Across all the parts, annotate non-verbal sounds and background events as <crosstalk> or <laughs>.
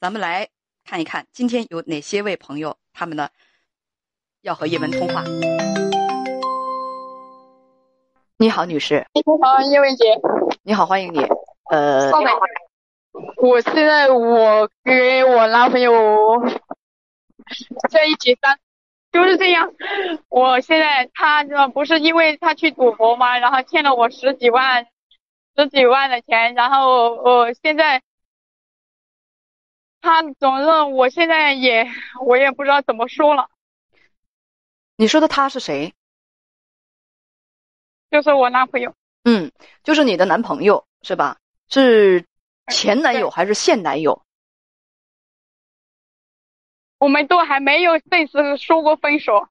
咱们来看一看，今天有哪些位朋友，他们呢要和叶文通话。你好，女士。你好，叶文姐。你好，欢迎你。呃，我现在我跟我男朋友在一起三，就是这样。我现在他不是因为他去赌博嘛，然后欠了我十几万，十几万的钱，然后我现在。他总是，我现在也我也不知道怎么说了。你说的他是谁？就是我男朋友。嗯，就是你的男朋友是吧？是前男友还是现男友？我们都还没有正式说过分手，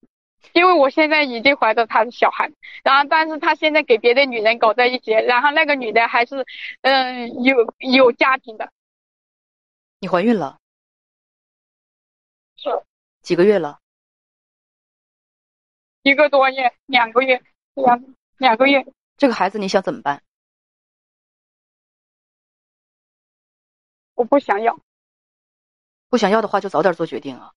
因为我现在已经怀着他的小孩，然后但是他现在给别的女人搞在一起，然后那个女的还是嗯有有家庭的。你怀孕了？是几个月了？一个多月，两个月，两两个月。这个孩子你想怎么办？我不想要。不想要的话，就早点做决定啊！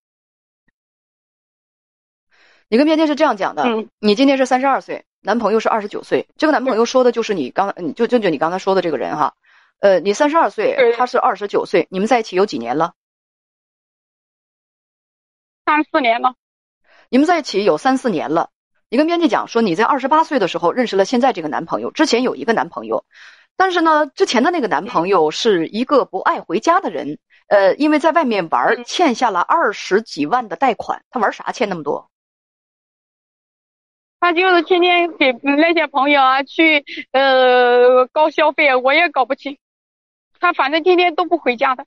你跟边天是这样讲的：嗯，你今年是三十二岁，男朋友是二十九岁。这个男朋友说的就是你刚，就就就你刚才说的这个人哈。呃，你三十二岁，他是二十九岁，你们在一起有几年了？三四年了。你们在一起有三四年了。你跟编辑讲说，你在二十八岁的时候认识了现在这个男朋友，之前有一个男朋友，但是呢，之前的那个男朋友是一个不爱回家的人，呃，因为在外面玩，欠下了二十几万的贷款。他玩啥欠那么多？他就是天天给那些朋友啊去呃高消费，我也搞不清。他反正天天都不回家的，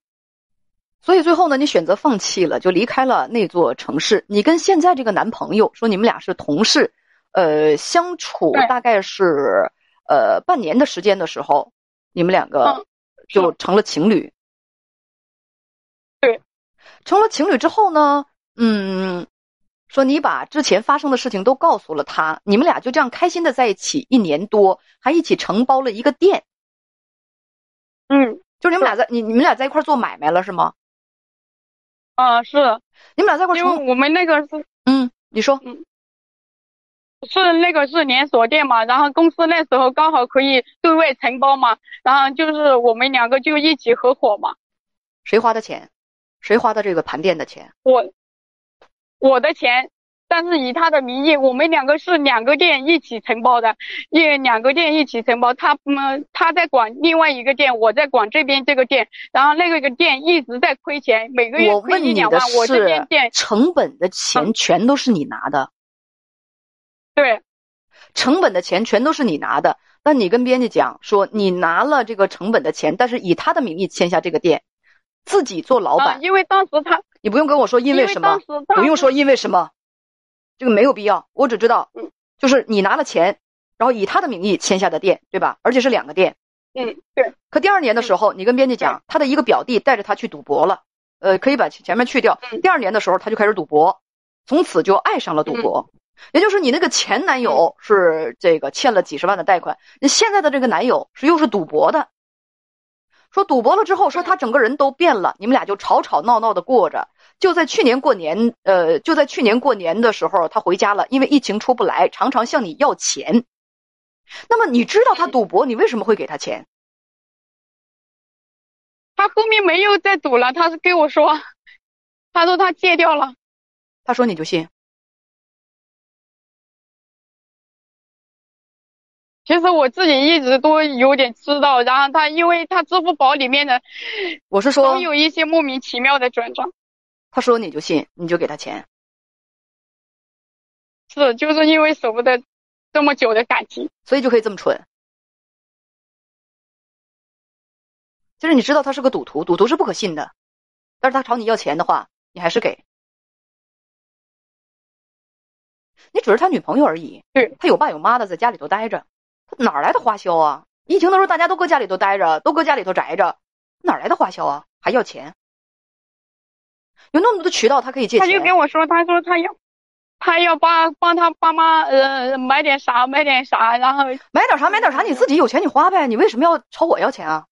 所以最后呢，你选择放弃了，就离开了那座城市。你跟现在这个男朋友说，你们俩是同事，呃，相处大概是呃半年的时间的时候，你们两个就成了情侣。对，成了情侣之后呢，嗯，说你把之前发生的事情都告诉了他，你们俩就这样开心的在一起一年多，还一起承包了一个店。嗯。就是你们俩在你你们俩在一块做买卖了是吗？啊，是。你们俩在一块因为我们那个是嗯，你说嗯，是那个是连锁店嘛，然后公司那时候刚好可以对外承包嘛，然后就是我们两个就一起合伙嘛。谁花的钱？谁花的这个盘店的钱？我，我的钱。但是以他的名义，我们两个是两个店一起承包的，一两个店一起承包。他们他在管另外一个店，我在管这边这个店。然后那个个店一直在亏钱，每个月亏一两万。我这边店成本的钱全都是你拿的。对，成本的钱全都是你拿的。那你跟编辑讲说，你拿了这个成本的钱，但是以他的名义签下这个店，自己做老板。因为当时他，你不用跟我说因为什么，不用说因为什么。这个没有必要，我只知道，就是你拿了钱，然后以他的名义签下的店，对吧？而且是两个店。嗯，对。可第二年的时候，你跟编辑讲，他的一个表弟带着他去赌博了，呃，可以把前面去掉。第二年的时候，他就开始赌博，从此就爱上了赌博。也就是你那个前男友是这个欠了几十万的贷款，你现在的这个男友是又是赌博的。说赌博了之后，说他整个人都变了，你们俩就吵吵闹闹的过着。就在去年过年，呃，就在去年过年的时候，他回家了，因为疫情出不来，常常向你要钱。那么你知道他赌博，你为什么会给他钱？他后面没有再赌了，他是跟我说，他说他戒掉了。他说你就信？其实我自己一直都有点知道，然后他因为他支付宝里面的，我是说，有一些莫名其妙的转账。他说你就信，你就给他钱。是，就是因为舍不得这么久的感情，所以就可以这么蠢。就是你知道他是个赌徒，赌徒是不可信的。但是他朝你要钱的话，你还是给。你只是他女朋友而已，对他有爸有妈的，在家里头待着，他哪来的花销啊？疫情的时候大家都搁家里头待着，都搁家里头宅着，哪来的花销啊？还要钱？有那么多的渠道，他可以借钱。他就跟我说，他说他要，他要帮帮他爸妈呃买点啥买点啥，然后买点啥买点啥，你自己有钱你花呗，你为什么要朝我要钱啊？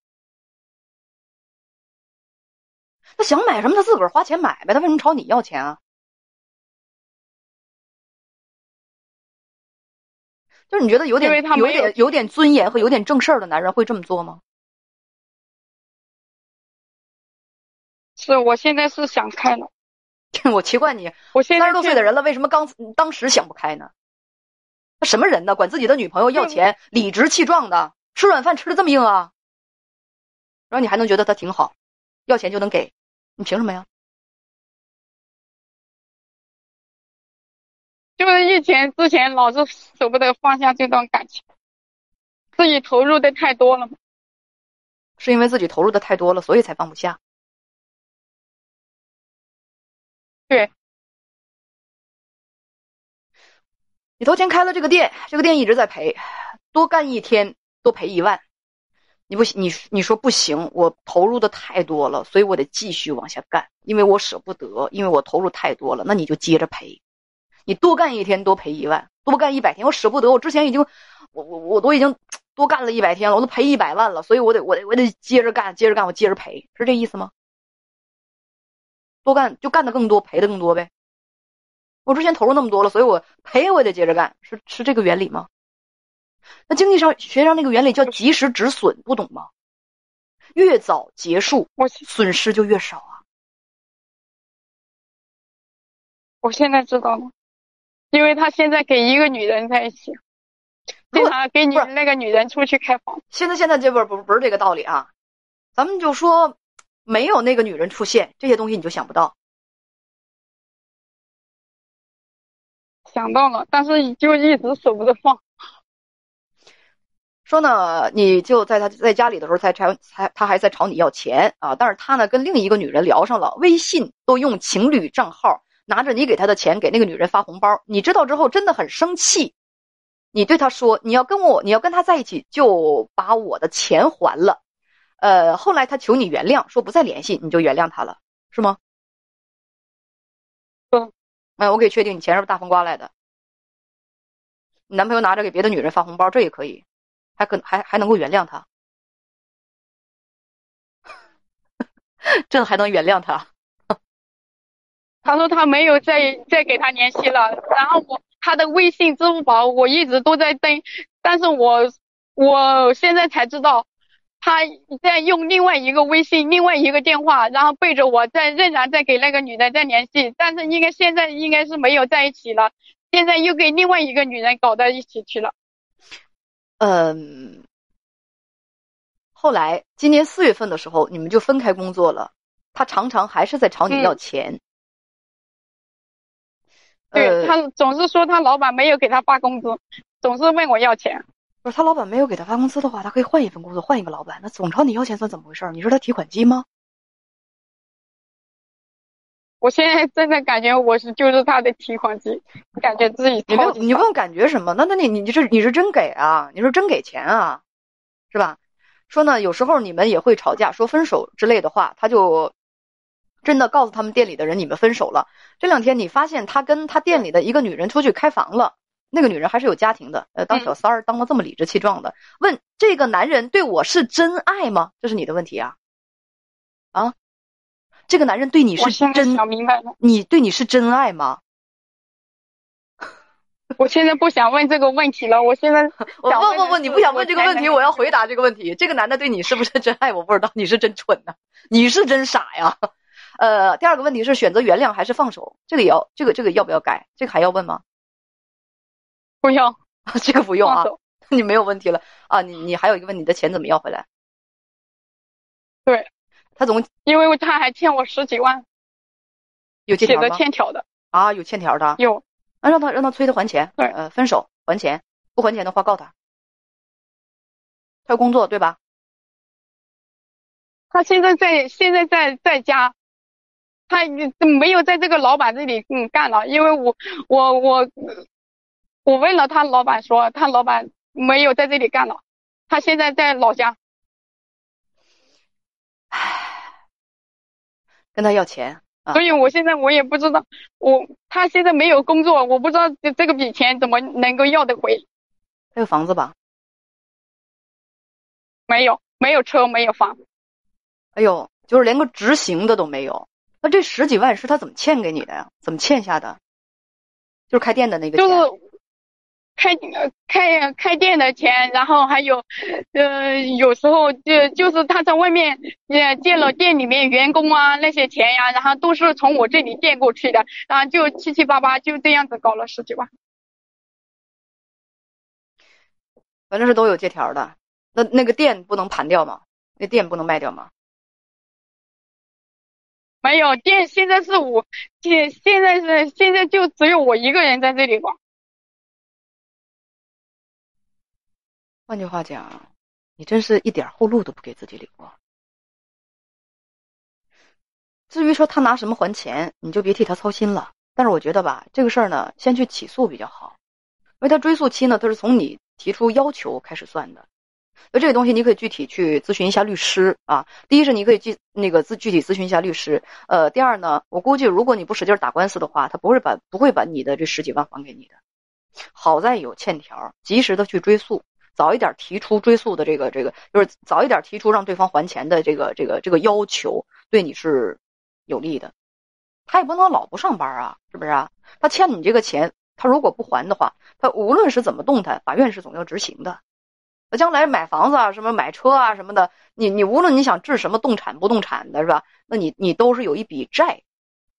他想买什么，他自个儿花钱买呗，他为什么朝你要钱啊？就是你觉得有点有点有点尊严和有点正事儿的男人会这么做吗？是我现在是想开了。<laughs> 我奇怪你，我现在三十多岁的人了，为什么刚当时想不开呢？他什么人呢？管自己的女朋友要钱，理直气壮的，吃软饭吃的这么硬啊？然后你还能觉得他挺好，要钱就能给，你凭什么呀？就是以前之前老是舍不得放下这段感情，自己投入的太多了是因为自己投入的太多了，所以才放不下。对，你头前开了这个店，这个店一直在赔，多干一天多赔一万，你不你你说不行，我投入的太多了，所以我得继续往下干，因为我舍不得，因为我投入太多了，那你就接着赔。你多干一天多赔一万，多干一百天我舍不得。我之前已经，我我我都已经多干了一百天了，我都赔一百万了，所以我得我得我得接着干，接着干，我接着赔，是这意思吗？多干就干的更多，赔的更多呗。我之前投入那么多了，所以我赔我也得接着干，是是这个原理吗？那经济上学上那个原理叫及时止损，不懂吗？越早结束，我损失就越少啊。我现在知道了。因为他现在跟一个女人在一起，经常跟你那个女人出去开房。现在现在这不不不是这个道理啊，咱们就说没有那个女人出现，这些东西你就想不到。想到了，但是就一直舍不得放。说呢，你就在他在家里的时候才才才他还在朝你要钱啊，但是他呢跟另一个女人聊上了，微信都用情侣账号。拿着你给他的钱给那个女人发红包，你知道之后真的很生气，你对他说：“你要跟我，你要跟他在一起，就把我的钱还了。”呃，后来他求你原谅，说不再联系，你就原谅他了，是吗？嗯，哎，我可以确定你钱是不是大风刮来的？你男朋友拿着给别的女人发红包，这也可以，还可还还能够原谅他，<laughs> 这还能原谅他？他说他没有再再给他联系了，然后我他的微信、支付宝我一直都在登，但是我我现在才知道他在用另外一个微信、另外一个电话，然后背着我在仍然在给那个女的在联系，但是应该现在应该是没有在一起了，现在又跟另外一个女人搞到一起去了。嗯，后来今年四月份的时候，你们就分开工作了，他常常还是在朝你要钱。对他总是说他老板没有给他发工资，总是问我要钱。不是他老板没有给他发工资的话，他可以换一份工作，换一个老板。那总朝你要钱算怎么回事？你是他提款机吗？我现在真的感觉我是就是他的提款机，感觉自己你你不用感觉什么？那那你你是你是真给啊？你是真给钱啊？是吧？说呢，有时候你们也会吵架，说分手之类的话，他就。真的告诉他们店里的人，你们分手了。这两天你发现他跟他店里的一个女人出去开房了，那个女人还是有家庭的，呃，当小三儿当的这么理直气壮的。问这个男人对我是真爱吗？这是你的问题啊，啊，这个男人对你是真想明白了，你对你是真爱吗？<laughs> 我现在不想问这个问题了，我现在 <laughs> 我问问问你不想问这个问题，我要回答这个问题。这个男的对你是不是真爱？我不知道，你是真蠢呐，你是真傻呀。呃，第二个问题是选择原谅还是放手？这个也要，这个这个要不要改？这个还要问吗？不用，<laughs> 这个不用啊，<laughs> 你没有问题了啊。你你还有一个问，你的钱怎么要回来？对，他总因为他还欠我十几万，有欠条写的欠条的啊，有欠条的有，那让他让他催他还钱，对，呃，分手还钱，不还钱的话告他。他要工作对吧？他现在在现在在在家。他没有在这个老板这里嗯干了，因为我我我我问了他老板说，他老板没有在这里干了，他现在在老家。唉，跟他要钱。啊所以我现在我也不知道，我他现在没有工作，我不知道这这个笔钱怎么能够要得回。他有房子吧？没有，没有车，没有房。哎呦，就是连个执行的都没有。那这十几万是他怎么欠给你的呀？怎么欠下的？就是开店的那个钱。开开开店的钱，然后还有，呃，有时候就就是他在外面也借了店里面员工啊那些钱呀，然后都是从我这里借过去的，然后就七七八八就这样子搞了十几万。反正是都有借条的，那那个店不能盘掉吗？那店不能卖掉吗？没有店，现在是我现现在是现在就只有我一个人在这里管。换句话讲，你真是一点后路都不给自己留啊！至于说他拿什么还钱，你就别替他操心了。但是我觉得吧，这个事儿呢，先去起诉比较好，因为他追诉期呢，他是从你提出要求开始算的。那这个东西你可以具体去咨询一下律师啊。第一是你可以具那个自具体咨询一下律师。呃，第二呢，我估计如果你不使劲打官司的话，他不会把不会把你的这十几万还给你的。好在有欠条，及时的去追诉。早一点提出追诉的这个这个，就是早一点提出让对方还钱的这个这个这个要求，对你是有利的。他也不能老不上班啊，是不是啊？他欠你这个钱，他如果不还的话，他无论是怎么动弹，法院是总要执行的。那将来买房子啊，什么买车啊什么的，你你无论你想治什么动产不动产的是吧？那你你都是有一笔债，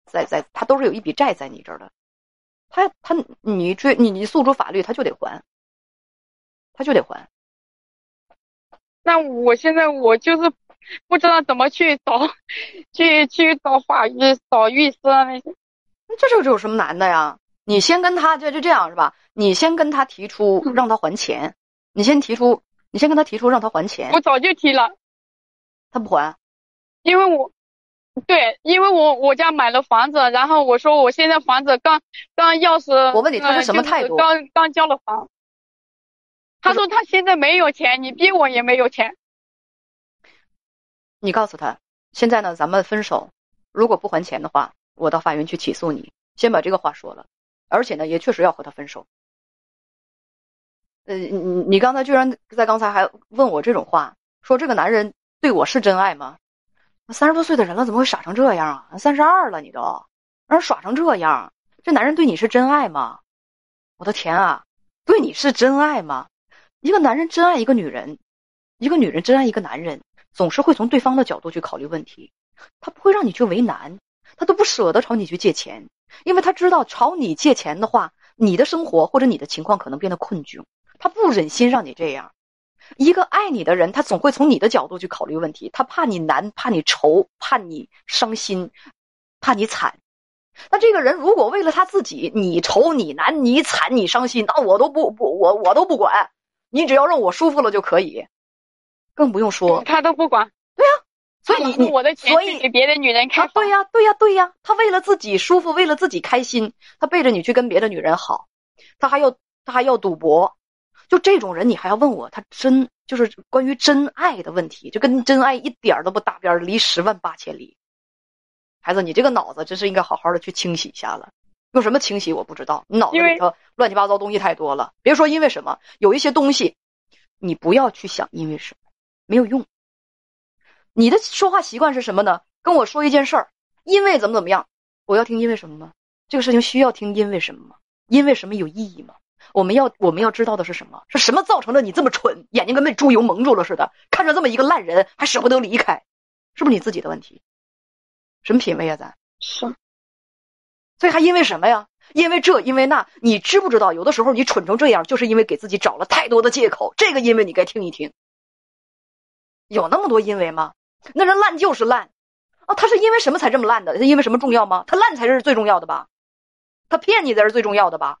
在在他都是有一笔债在你这儿的。他他你追你你诉诸法律，他就得还。他就得还。那我现在我就是不知道怎么去找，<laughs> 去去找法律、找律师那些。这这有什么难的呀？你先跟他就就这样是吧？你先跟他提出让他还钱，你先提出，你先跟他提出让他还钱。我早就提了，他不还，因为我，对，因为我我家买了房子，然后我说我现在房子刚刚钥匙，我问你他是什么态度？刚刚交了房。他说他现在没有钱，你逼我也没有钱。你告诉他，现在呢，咱们分手。如果不还钱的话，我到法院去起诉你。先把这个话说了，而且呢，也确实要和他分手。呃，你你刚才居然在刚才还问我这种话，说这个男人对我是真爱吗？三十多岁的人了，怎么会傻成这样啊？三十二了，你都让人耍成这样，这男人对你是真爱吗？我的天啊，对你是真爱吗？一个男人真爱一个女人，一个女人真爱一个男人，总是会从对方的角度去考虑问题，他不会让你去为难，他都不舍得朝你去借钱，因为他知道朝你借钱的话，你的生活或者你的情况可能变得困窘，他不忍心让你这样。一个爱你的人，他总会从你的角度去考虑问题，他怕你难，怕你愁，怕你伤心，怕你惨。那这个人如果为了他自己，你愁你难你惨你伤心，那我都不不我我都不管。你只要让我舒服了就可以，更不用说他都不管。对呀，所以你我的钱所以给别的女人开。对呀，对呀，对呀，他为了自己舒服，为了自己开心，他背着你去跟别的女人好，他还要他还要赌博，就这种人，你还要问我他真就是关于真爱的问题，就跟真爱一点都不搭边，离十万八千里。孩子，你这个脑子真是应该好好的去清洗一下了。用什么清洗我不知道，你脑子里头乱七八糟东西太多了。别说因为什么，有一些东西，你不要去想因为什么，没有用。你的说话习惯是什么呢？跟我说一件事儿，因为怎么怎么样，我要听因为什么吗？这个事情需要听因为什么吗？因为什么有意义吗？我们要我们要知道的是什么？是什么造成了你这么蠢，眼睛跟被猪油蒙住了似的，看着这么一个烂人还舍不得离开，是不是你自己的问题？什么品味啊，咱是。所以还因为什么呀？因为这，因为那，你知不知道？有的时候你蠢成这样，就是因为给自己找了太多的借口。这个因为你该听一听。有那么多因为吗？那人烂就是烂啊！他是因为什么才这么烂的？他因为什么重要吗？他烂才是最重要的吧？他骗你才是最重要的吧？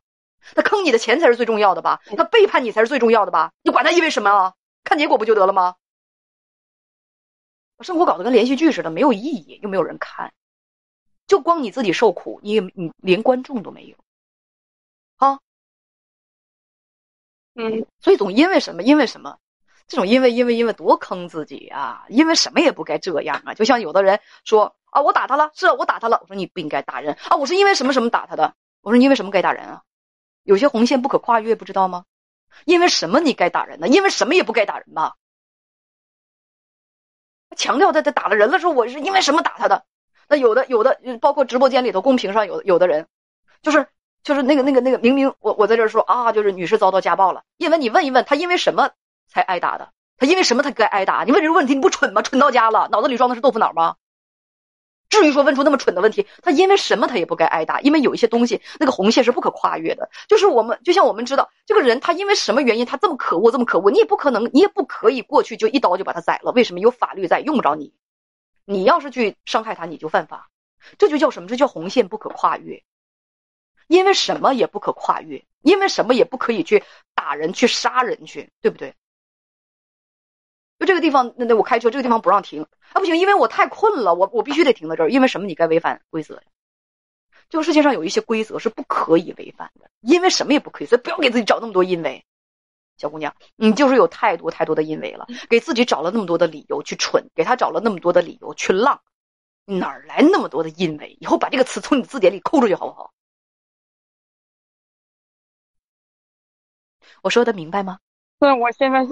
他坑你的钱才是最重要的吧？他背叛你才是最重要的吧？你管他因为什么啊？看结果不就得了吗？把生活搞得跟连续剧似的，没有意义，又没有人看。就光你自己受苦，你你连观众都没有，啊，嗯，所以总因为什么？因为什么？这种因为因为因为多坑自己啊！因为什么也不该这样啊！就像有的人说啊，我打他了，是我打他了。我说你不应该打人啊！我是因为什么什么打他的？我说因为什么该打人啊？有些红线不可跨越，不知道吗？因为什么你该打人呢？因为什么也不该打人吧？强调他他打了人了，说我是因为什么打他的？那有的有的，包括直播间里头公屏上有有的人，就是就是那个那个那个，明明我我在这说啊，就是女士遭到家暴了，因为你问一问他因为什么才挨打的？他因为什么他该挨打？你问这个问题你不蠢吗？蠢到家了，脑子里装的是豆腐脑吗？至于说问出那么蠢的问题，他因为什么他也不该挨打？因为有一些东西那个红线是不可跨越的。就是我们就像我们知道这个人他因为什么原因他这么可恶这么可恶，你也不可能你也不可以过去就一刀就把他宰了。为什么有法律在，用不着你？你要是去伤害他，你就犯法。这就叫什么？这叫红线不可跨越。因为什么也不可跨越，因为什么也不可以去打人去杀人去，对不对？就这个地方，那那我开车这个地方不让停啊，不行，因为我太困了，我我必须得停在这儿。因为什么？你该违反规则呀。这个世界上有一些规则是不可以违反的，因为什么也不可以，所以不要给自己找那么多因为。小姑娘，你就是有太多太多的因为了，给自己找了那么多的理由去蠢，给他找了那么多的理由去浪，哪儿来那么多的因为？以后把这个词从你字典里抠出去好不好？我说的明白吗？对，我现在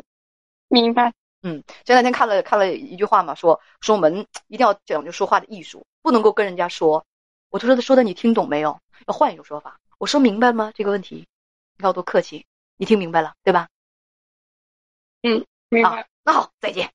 明白。嗯，前两天看了看了一句话嘛，说说我们一定要讲究说话的艺术，不能够跟人家说，我就说他说的你听懂没有？要换一种说法，我说明白吗？这个问题，你看我多客气，你听明白了对吧？嗯，明白。那好，再见。